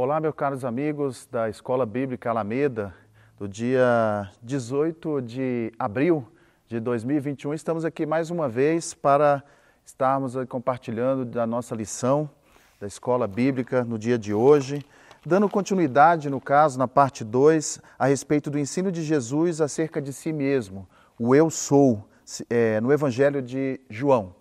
Olá, meus caros amigos da Escola Bíblica Alameda, do dia 18 de abril de 2021. Estamos aqui mais uma vez para estarmos compartilhando da nossa lição da Escola Bíblica no dia de hoje, dando continuidade, no caso, na parte 2, a respeito do ensino de Jesus acerca de si mesmo, o Eu Sou, é, no Evangelho de João.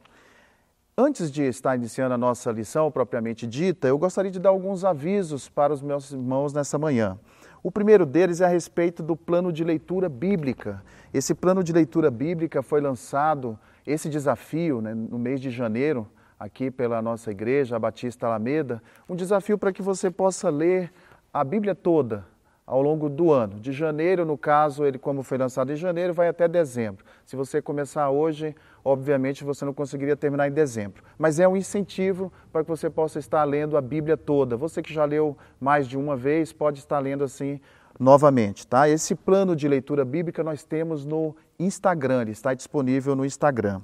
Antes de estar iniciando a nossa lição propriamente dita, eu gostaria de dar alguns avisos para os meus irmãos nessa manhã. O primeiro deles é a respeito do plano de leitura bíblica. Esse plano de leitura bíblica foi lançado, esse desafio, né, no mês de janeiro, aqui pela nossa igreja, a Batista Alameda, um desafio para que você possa ler a Bíblia toda ao longo do ano. De janeiro, no caso, ele como foi lançado em janeiro, vai até dezembro. Se você começar hoje, obviamente você não conseguiria terminar em dezembro. Mas é um incentivo para que você possa estar lendo a Bíblia toda. Você que já leu mais de uma vez, pode estar lendo assim novamente, tá? Esse plano de leitura bíblica nós temos no Instagram, ele está disponível no Instagram.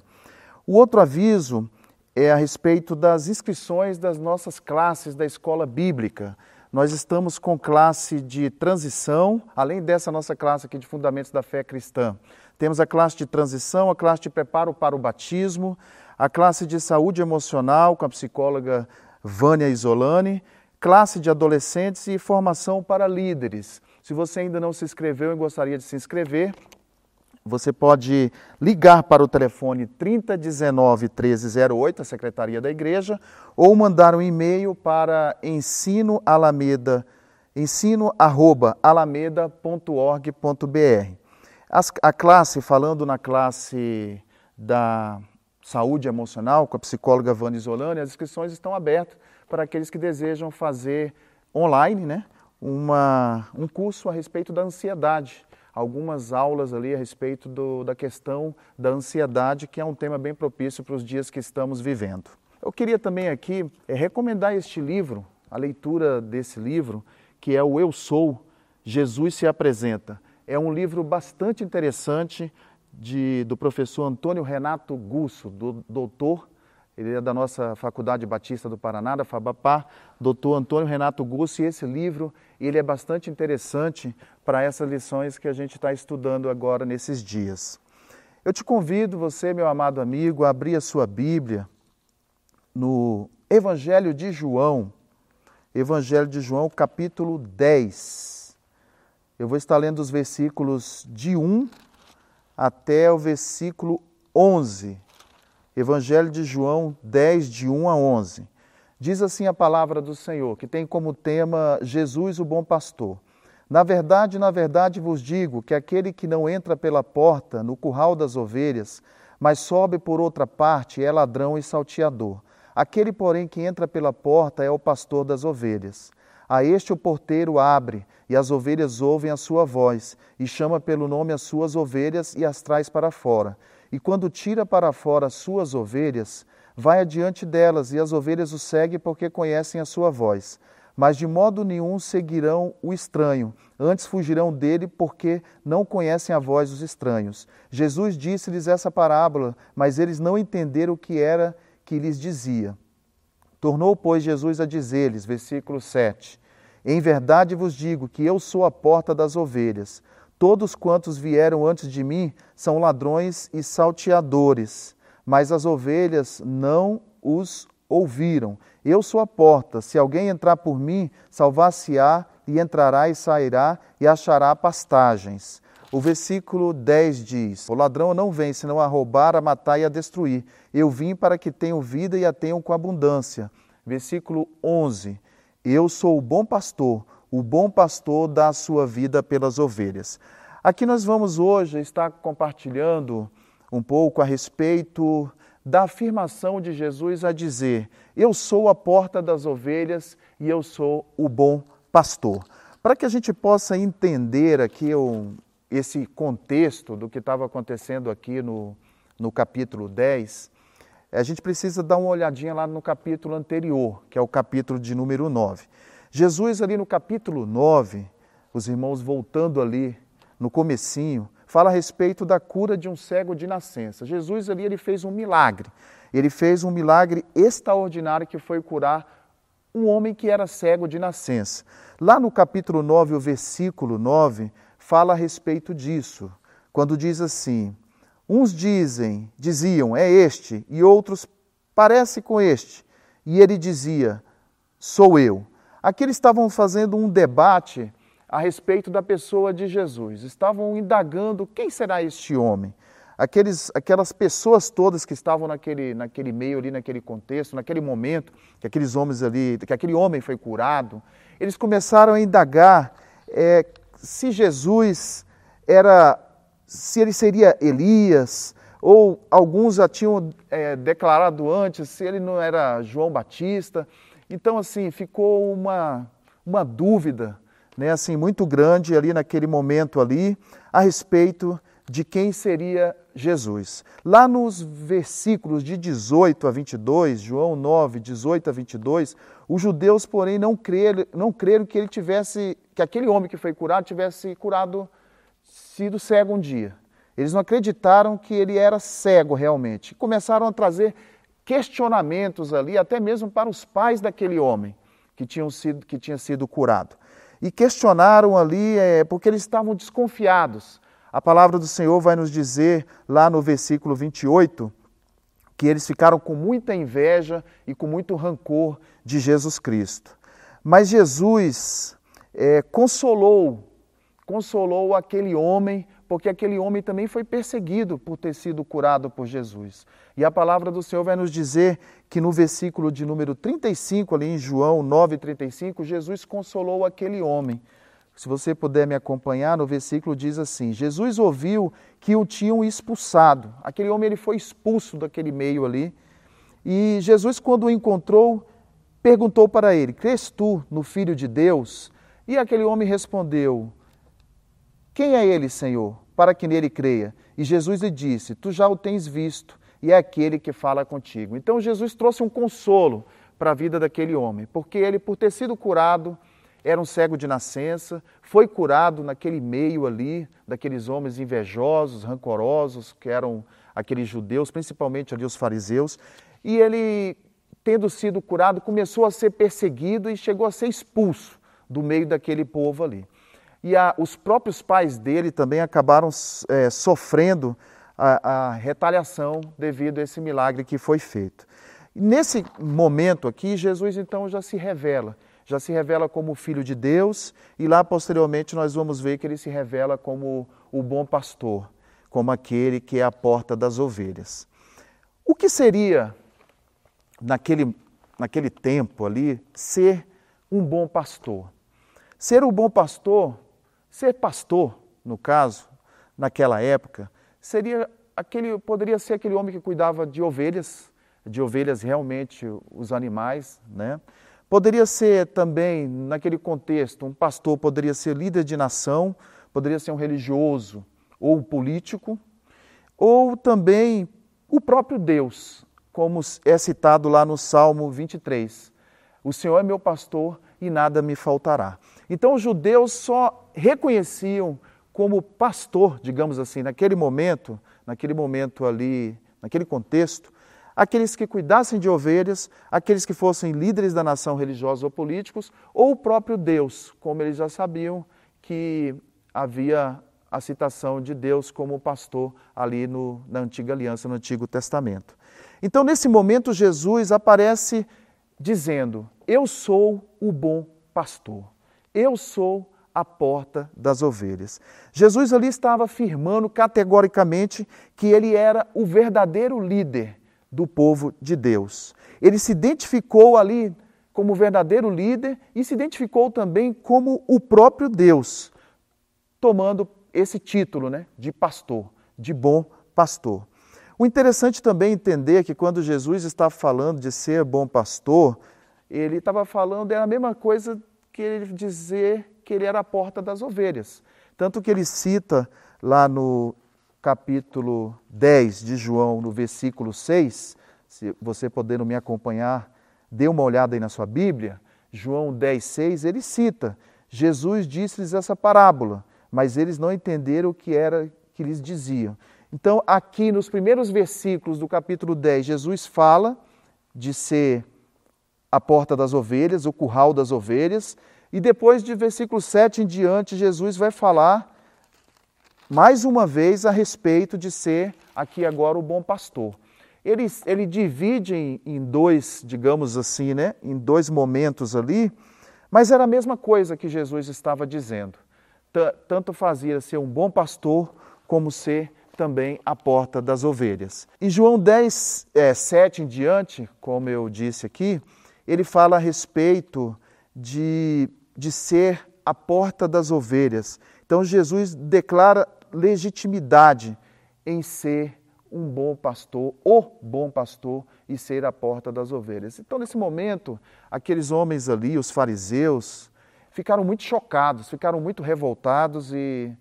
O outro aviso é a respeito das inscrições das nossas classes da escola bíblica. Nós estamos com classe de transição, além dessa nossa classe aqui de Fundamentos da Fé Cristã. Temos a classe de transição, a classe de preparo para o batismo, a classe de saúde emocional com a psicóloga Vânia Isolani, classe de adolescentes e formação para líderes. Se você ainda não se inscreveu e gostaria de se inscrever, você pode ligar para o telefone 3019 1308, a Secretaria da Igreja, ou mandar um e-mail para ensinoalameda, ensino@alameda.org.br. A classe, falando na classe da saúde emocional com a psicóloga Vânia Isolani, as inscrições estão abertas para aqueles que desejam fazer online, né? Uma, um curso a respeito da ansiedade algumas aulas ali a respeito do, da questão da ansiedade, que é um tema bem propício para os dias que estamos vivendo. Eu queria também aqui é, recomendar este livro, a leitura desse livro, que é o Eu Sou, Jesus se apresenta. É um livro bastante interessante de, do professor Antônio Renato Gusso, do, doutor ele é da nossa Faculdade Batista do Paraná, da FABAPAR, doutor Antônio Renato Gussi, e esse livro ele é bastante interessante para essas lições que a gente está estudando agora nesses dias. Eu te convido, você, meu amado amigo, a abrir a sua Bíblia no Evangelho de João, Evangelho de João, capítulo 10. Eu vou estar lendo os versículos de 1 até o versículo 11 Evangelho de João 10, de 1 a 11. Diz assim a palavra do Senhor, que tem como tema Jesus, o bom pastor. Na verdade, na verdade vos digo que aquele que não entra pela porta no curral das ovelhas, mas sobe por outra parte, é ladrão e salteador. Aquele, porém, que entra pela porta é o pastor das ovelhas. A este o porteiro abre, e as ovelhas ouvem a sua voz, e chama pelo nome as suas ovelhas e as traz para fora e quando tira para fora as suas ovelhas, vai adiante delas, e as ovelhas o seguem porque conhecem a sua voz. Mas de modo nenhum seguirão o estranho, antes fugirão dele porque não conhecem a voz dos estranhos. Jesus disse-lhes essa parábola, mas eles não entenderam o que era que lhes dizia. Tornou, pois, Jesus a dizer-lhes, versículo 7: Em verdade vos digo que eu sou a porta das ovelhas. Todos quantos vieram antes de mim são ladrões e salteadores, mas as ovelhas não os ouviram. Eu sou a porta, se alguém entrar por mim, salvar-se-á e entrará e sairá e achará pastagens. O versículo 10 diz: O ladrão não vem senão a roubar, a matar e a destruir. Eu vim para que tenham vida e a tenham com abundância. Versículo 11: Eu sou o bom pastor o bom pastor dá a sua vida pelas ovelhas. Aqui nós vamos hoje estar compartilhando um pouco a respeito da afirmação de Jesus a dizer: Eu sou a porta das ovelhas e eu sou o bom pastor. Para que a gente possa entender aqui esse contexto do que estava acontecendo aqui no, no capítulo 10, a gente precisa dar uma olhadinha lá no capítulo anterior, que é o capítulo de número 9. Jesus ali no capítulo 9, os irmãos voltando ali no comecinho, fala a respeito da cura de um cego de nascença. Jesus ali ele fez um milagre. Ele fez um milagre extraordinário que foi curar um homem que era cego de nascença. Lá no capítulo 9, o versículo 9, fala a respeito disso, quando diz assim: Uns dizem, diziam, é este, e outros, parece com este. E ele dizia, sou eu. Aqui eles estavam fazendo um debate a respeito da pessoa de Jesus. Estavam indagando quem será este homem. Aqueles, aquelas pessoas todas que estavam naquele, naquele meio ali, naquele contexto, naquele momento que aqueles homens ali, que aquele homem foi curado, eles começaram a indagar é, se Jesus era, se ele seria Elias, ou alguns já tinham é, declarado antes se ele não era João Batista. Então, assim, ficou uma, uma dúvida né, assim, muito grande ali naquele momento ali a respeito de quem seria Jesus. Lá nos versículos de 18 a 22, João 9, 18 a 22, os judeus, porém, não creram, não creram que ele tivesse, que aquele homem que foi curado tivesse curado, sido cego um dia. Eles não acreditaram que ele era cego realmente. Começaram a trazer questionamentos ali, até mesmo para os pais daquele homem que, tinham sido, que tinha sido curado. E questionaram ali é, porque eles estavam desconfiados a palavra do Senhor vai nos dizer lá no versículo 28 que eles ficaram com muita inveja e com muito rancor de Jesus Cristo. Mas Jesus é, consolou, consolou aquele homem, porque aquele homem também foi perseguido por ter sido curado por Jesus. E a palavra do Senhor vai nos dizer que no versículo de número 35, ali em João 9,35, Jesus consolou aquele homem. Se você puder me acompanhar, no versículo diz assim: Jesus ouviu que o tinham expulsado. Aquele homem ele foi expulso daquele meio ali. E Jesus, quando o encontrou, perguntou para ele: Crês tu no Filho de Deus? E aquele homem respondeu: Quem é ele, Senhor, para que nele creia? E Jesus lhe disse: Tu já o tens visto, e é aquele que fala contigo. Então Jesus trouxe um consolo para a vida daquele homem, porque ele, por ter sido curado, era um cego de nascença, foi curado naquele meio ali, daqueles homens invejosos, rancorosos, que eram aqueles judeus, principalmente ali os fariseus, e ele, tendo sido curado, começou a ser perseguido e chegou a ser expulso do meio daquele povo ali. E a, os próprios pais dele também acabaram é, sofrendo a, a retaliação devido a esse milagre que foi feito. Nesse momento aqui, Jesus então já se revela já se revela como Filho de Deus, e lá posteriormente nós vamos ver que ele se revela como o bom pastor, como aquele que é a porta das ovelhas. O que seria, naquele, naquele tempo ali, ser um bom pastor? Ser um bom pastor, ser pastor, no caso, naquela época, seria aquele, poderia ser aquele homem que cuidava de ovelhas, de ovelhas realmente, os animais, né? Poderia ser também, naquele contexto, um pastor poderia ser líder de nação, poderia ser um religioso ou político, ou também o próprio Deus, como é citado lá no Salmo 23. O Senhor é meu pastor e nada me faltará. Então os judeus só reconheciam como pastor, digamos assim, naquele momento, naquele momento ali, naquele contexto, aqueles que cuidassem de ovelhas, aqueles que fossem líderes da nação religiosa ou políticos, ou o próprio Deus, como eles já sabiam que havia a citação de Deus como pastor ali no, na antiga aliança, no Antigo Testamento. Então, nesse momento, Jesus aparece dizendo: Eu sou o bom pastor, eu sou a porta das ovelhas. Jesus ali estava afirmando categoricamente que ele era o verdadeiro líder do povo de Deus. Ele se identificou ali como verdadeiro líder e se identificou também como o próprio Deus, tomando esse título né, de pastor, de bom pastor. O interessante também entender que quando Jesus está falando de ser bom pastor, ele estava falando, era a mesma coisa que ele dizer que ele era a porta das ovelhas. Tanto que ele cita lá no capítulo 10 de João, no versículo 6, se você podendo me acompanhar, dê uma olhada aí na sua Bíblia, João 10, 6, ele cita, Jesus disse-lhes essa parábola, mas eles não entenderam o que era que lhes diziam. Então, aqui nos primeiros versículos do capítulo 10, Jesus fala de ser a porta das ovelhas, o curral das ovelhas, e depois de versículo 7 em diante, Jesus vai falar mais uma vez a respeito de ser aqui agora o bom pastor. Ele, ele divide em, em dois, digamos assim, né, em dois momentos ali, mas era a mesma coisa que Jesus estava dizendo. Tanto fazia ser um bom pastor, como ser também a porta das ovelhas. Em João 10, é, 7 em diante, como eu disse aqui, ele fala a respeito de, de ser a porta das ovelhas. Então Jesus declara legitimidade em ser um bom pastor, o bom pastor e ser a porta das ovelhas. Então, nesse momento, aqueles homens ali, os fariseus, ficaram muito chocados, ficaram muito revoltados e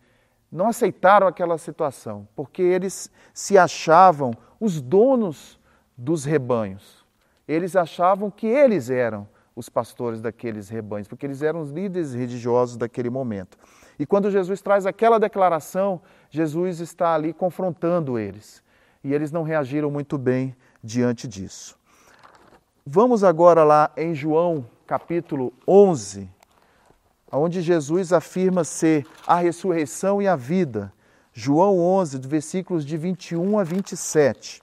não aceitaram aquela situação, porque eles se achavam os donos dos rebanhos. Eles achavam que eles eram os pastores daqueles rebanhos, porque eles eram os líderes religiosos daquele momento. E quando Jesus traz aquela declaração, Jesus está ali confrontando eles. E eles não reagiram muito bem diante disso. Vamos agora lá em João capítulo 11, onde Jesus afirma ser a ressurreição e a vida. João 11, versículos de 21 a 27.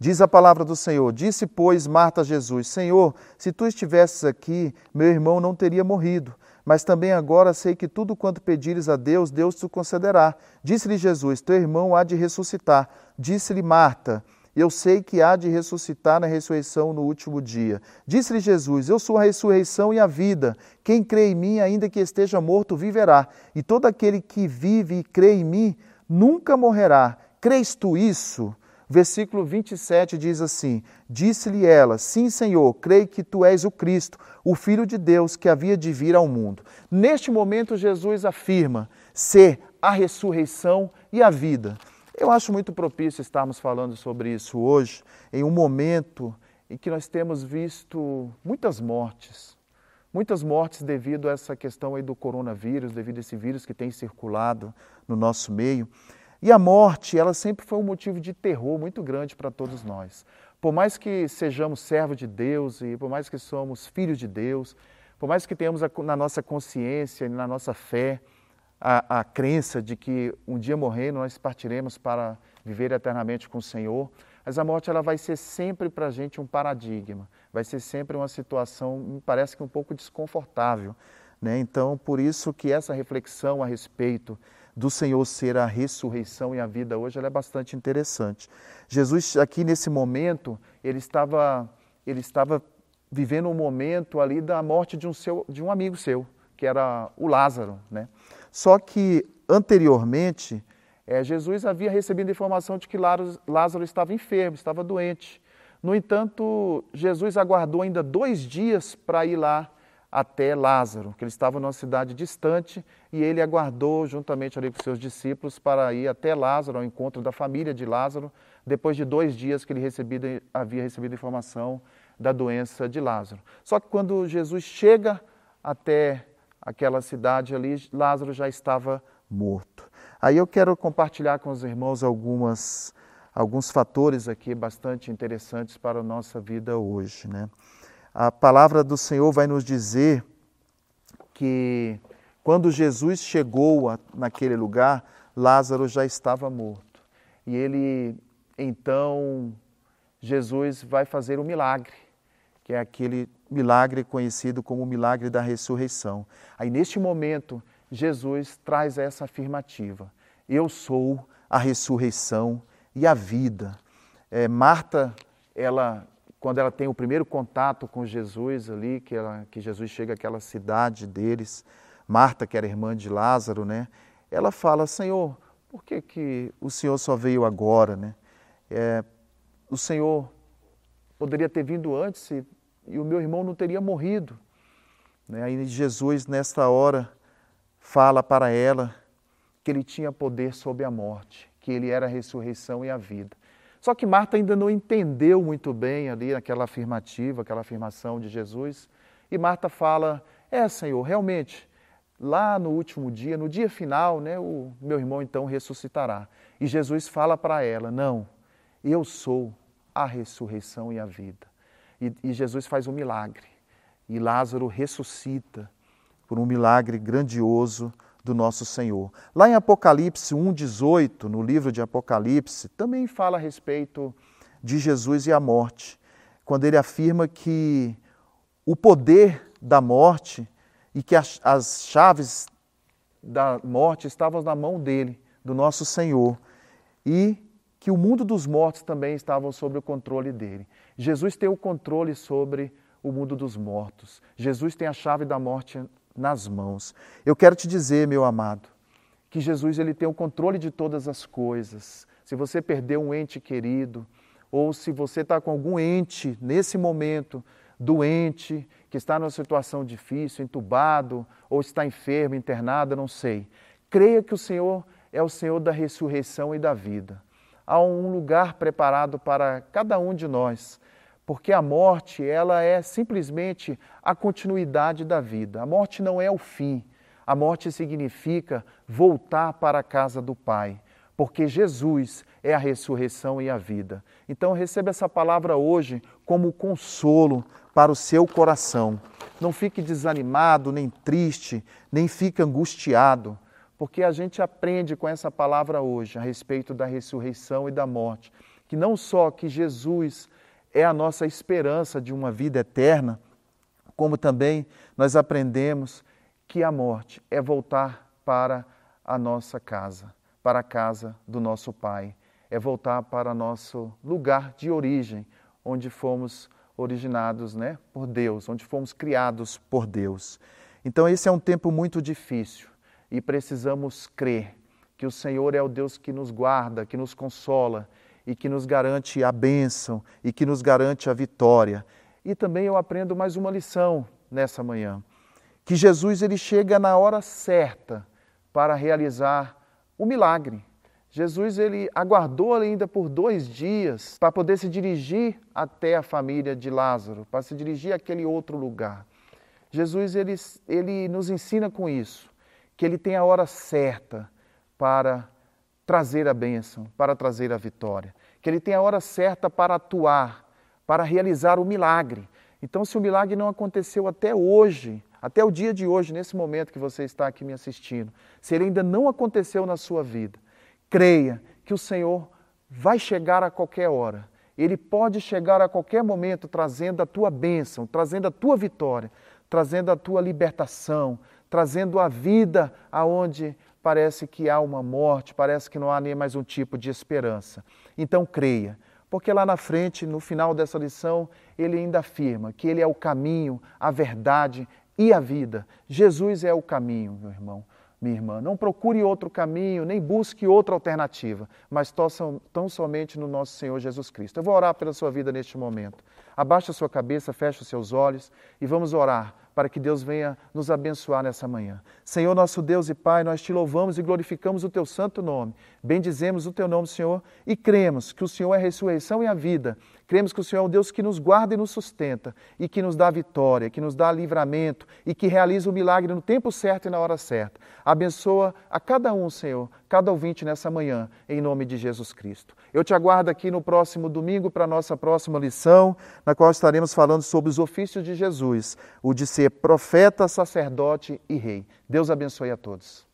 Diz a palavra do Senhor: Disse, pois, Marta a Jesus: Senhor, se tu estivesses aqui, meu irmão não teria morrido. Mas também agora sei que tudo quanto pedires a Deus, Deus te concederá. Disse-lhe Jesus: Teu irmão há de ressuscitar. Disse-lhe Marta: Eu sei que há de ressuscitar na ressurreição no último dia. Disse-lhe Jesus: Eu sou a ressurreição e a vida. Quem crê em mim, ainda que esteja morto, viverá. E todo aquele que vive e crê em mim, nunca morrerá. Crês tu isso? Versículo 27 diz assim: Disse-lhe ela: Sim, Senhor, creio que tu és o Cristo, o Filho de Deus que havia de vir ao mundo. Neste momento, Jesus afirma ser a ressurreição e a vida. Eu acho muito propício estarmos falando sobre isso hoje, em um momento em que nós temos visto muitas mortes. Muitas mortes devido a essa questão aí do coronavírus, devido a esse vírus que tem circulado no nosso meio. E a morte, ela sempre foi um motivo de terror muito grande para todos nós. Por mais que sejamos servos de Deus e por mais que somos filhos de Deus, por mais que tenhamos na nossa consciência e na nossa fé a, a crença de que um dia morrendo nós partiremos para viver eternamente com o Senhor, mas a morte ela vai ser sempre para a gente um paradigma, vai ser sempre uma situação, me parece que um pouco desconfortável. Né? Então, por isso que essa reflexão a respeito do Senhor ser a ressurreição e a vida hoje, ela é bastante interessante. Jesus aqui nesse momento, ele estava ele estava vivendo um momento ali da morte de um seu de um amigo seu, que era o Lázaro, né? Só que anteriormente, é, Jesus havia recebido a informação de que Lázaro estava enfermo, estava doente. No entanto, Jesus aguardou ainda dois dias para ir lá até Lázaro, que ele estava numa cidade distante e ele aguardou juntamente ali com seus discípulos para ir até Lázaro, ao encontro da família de Lázaro, depois de dois dias que ele recebido, havia recebido informação da doença de Lázaro. Só que quando Jesus chega até aquela cidade ali, Lázaro já estava morto. Aí eu quero compartilhar com os irmãos algumas, alguns fatores aqui bastante interessantes para a nossa vida hoje, né? A palavra do Senhor vai nos dizer que quando Jesus chegou a, naquele lugar, Lázaro já estava morto. E ele, então, Jesus vai fazer um milagre, que é aquele milagre conhecido como o milagre da ressurreição. Aí, neste momento, Jesus traz essa afirmativa: Eu sou a ressurreição e a vida. É, Marta, ela quando ela tem o primeiro contato com Jesus ali, que, ela, que Jesus chega àquela cidade deles, Marta, que era irmã de Lázaro, né? Ela fala, Senhor, por que, que o Senhor só veio agora, né? É, o Senhor poderia ter vindo antes e, e o meu irmão não teria morrido. Né? Aí Jesus, nesta hora, fala para ela que ele tinha poder sobre a morte, que ele era a ressurreição e a vida. Só que Marta ainda não entendeu muito bem ali aquela afirmativa, aquela afirmação de Jesus. E Marta fala: É, Senhor, realmente, lá no último dia, no dia final, né, o meu irmão então ressuscitará. E Jesus fala para ela: Não, eu sou a ressurreição e a vida. e, e Jesus faz um milagre. E Lázaro ressuscita por um milagre grandioso do nosso Senhor. Lá em Apocalipse 1,18, no livro de Apocalipse, também fala a respeito de Jesus e a morte, quando ele afirma que o poder da morte e que as, as chaves da morte estavam na mão dele, do nosso Senhor, e que o mundo dos mortos também estavam sob o controle dele. Jesus tem o controle sobre o mundo dos mortos. Jesus tem a chave da morte nas mãos. Eu quero te dizer, meu amado, que Jesus ele tem o controle de todas as coisas. Se você perdeu um ente querido, ou se você está com algum ente nesse momento doente, que está numa situação difícil, entubado, ou está enfermo, internado, não sei. Creia que o Senhor é o Senhor da ressurreição e da vida. Há um lugar preparado para cada um de nós, porque a morte, ela é simplesmente a continuidade da vida. A morte não é o fim. A morte significa voltar para a casa do Pai, porque Jesus é a ressurreição e a vida. Então receba essa palavra hoje como consolo para o seu coração. Não fique desanimado, nem triste, nem fique angustiado, porque a gente aprende com essa palavra hoje a respeito da ressurreição e da morte, que não só que Jesus é a nossa esperança de uma vida eterna, como também nós aprendemos que a morte é voltar para a nossa casa, para a casa do nosso Pai, é voltar para nosso lugar de origem, onde fomos originados né, por Deus, onde fomos criados por Deus. Então, esse é um tempo muito difícil e precisamos crer que o Senhor é o Deus que nos guarda, que nos consola e que nos garante a bênção e que nos garante a vitória. E também eu aprendo mais uma lição nessa manhã, que Jesus ele chega na hora certa para realizar o milagre. Jesus ele aguardou ainda por dois dias para poder se dirigir até a família de Lázaro, para se dirigir àquele outro lugar. Jesus ele, ele nos ensina com isso, que ele tem a hora certa para trazer a bênção, para trazer a vitória, que ele tem a hora certa para atuar, para realizar o milagre. Então, se o milagre não aconteceu até hoje, até o dia de hoje, nesse momento que você está aqui me assistindo, se ele ainda não aconteceu na sua vida, Creia que o Senhor vai chegar a qualquer hora. Ele pode chegar a qualquer momento trazendo a tua bênção, trazendo a tua vitória, trazendo a tua libertação, trazendo a vida aonde parece que há uma morte, parece que não há nem mais um tipo de esperança. Então creia, porque lá na frente, no final dessa lição, ele ainda afirma que ele é o caminho, a verdade e a vida. Jesus é o caminho, meu irmão minha irmã. Não procure outro caminho, nem busque outra alternativa, mas tão somente no nosso Senhor Jesus Cristo. Eu vou orar pela sua vida neste momento. Abaixe a sua cabeça, feche os seus olhos e vamos orar para que Deus venha nos abençoar nessa manhã. Senhor, nosso Deus e Pai, nós te louvamos e glorificamos o teu santo nome. Bendizemos o teu nome, Senhor, e cremos que o Senhor é a ressurreição e a vida. Cremos que o Senhor é o Deus que nos guarda e nos sustenta e que nos dá vitória, que nos dá livramento e que realiza o milagre no tempo certo e na hora certa. Abençoa a cada um, Senhor, cada ouvinte nessa manhã, em nome de Jesus Cristo. Eu te aguardo aqui no próximo domingo para a nossa próxima lição, na qual estaremos falando sobre os ofícios de Jesus, o de ser profeta, sacerdote e rei. Deus abençoe a todos.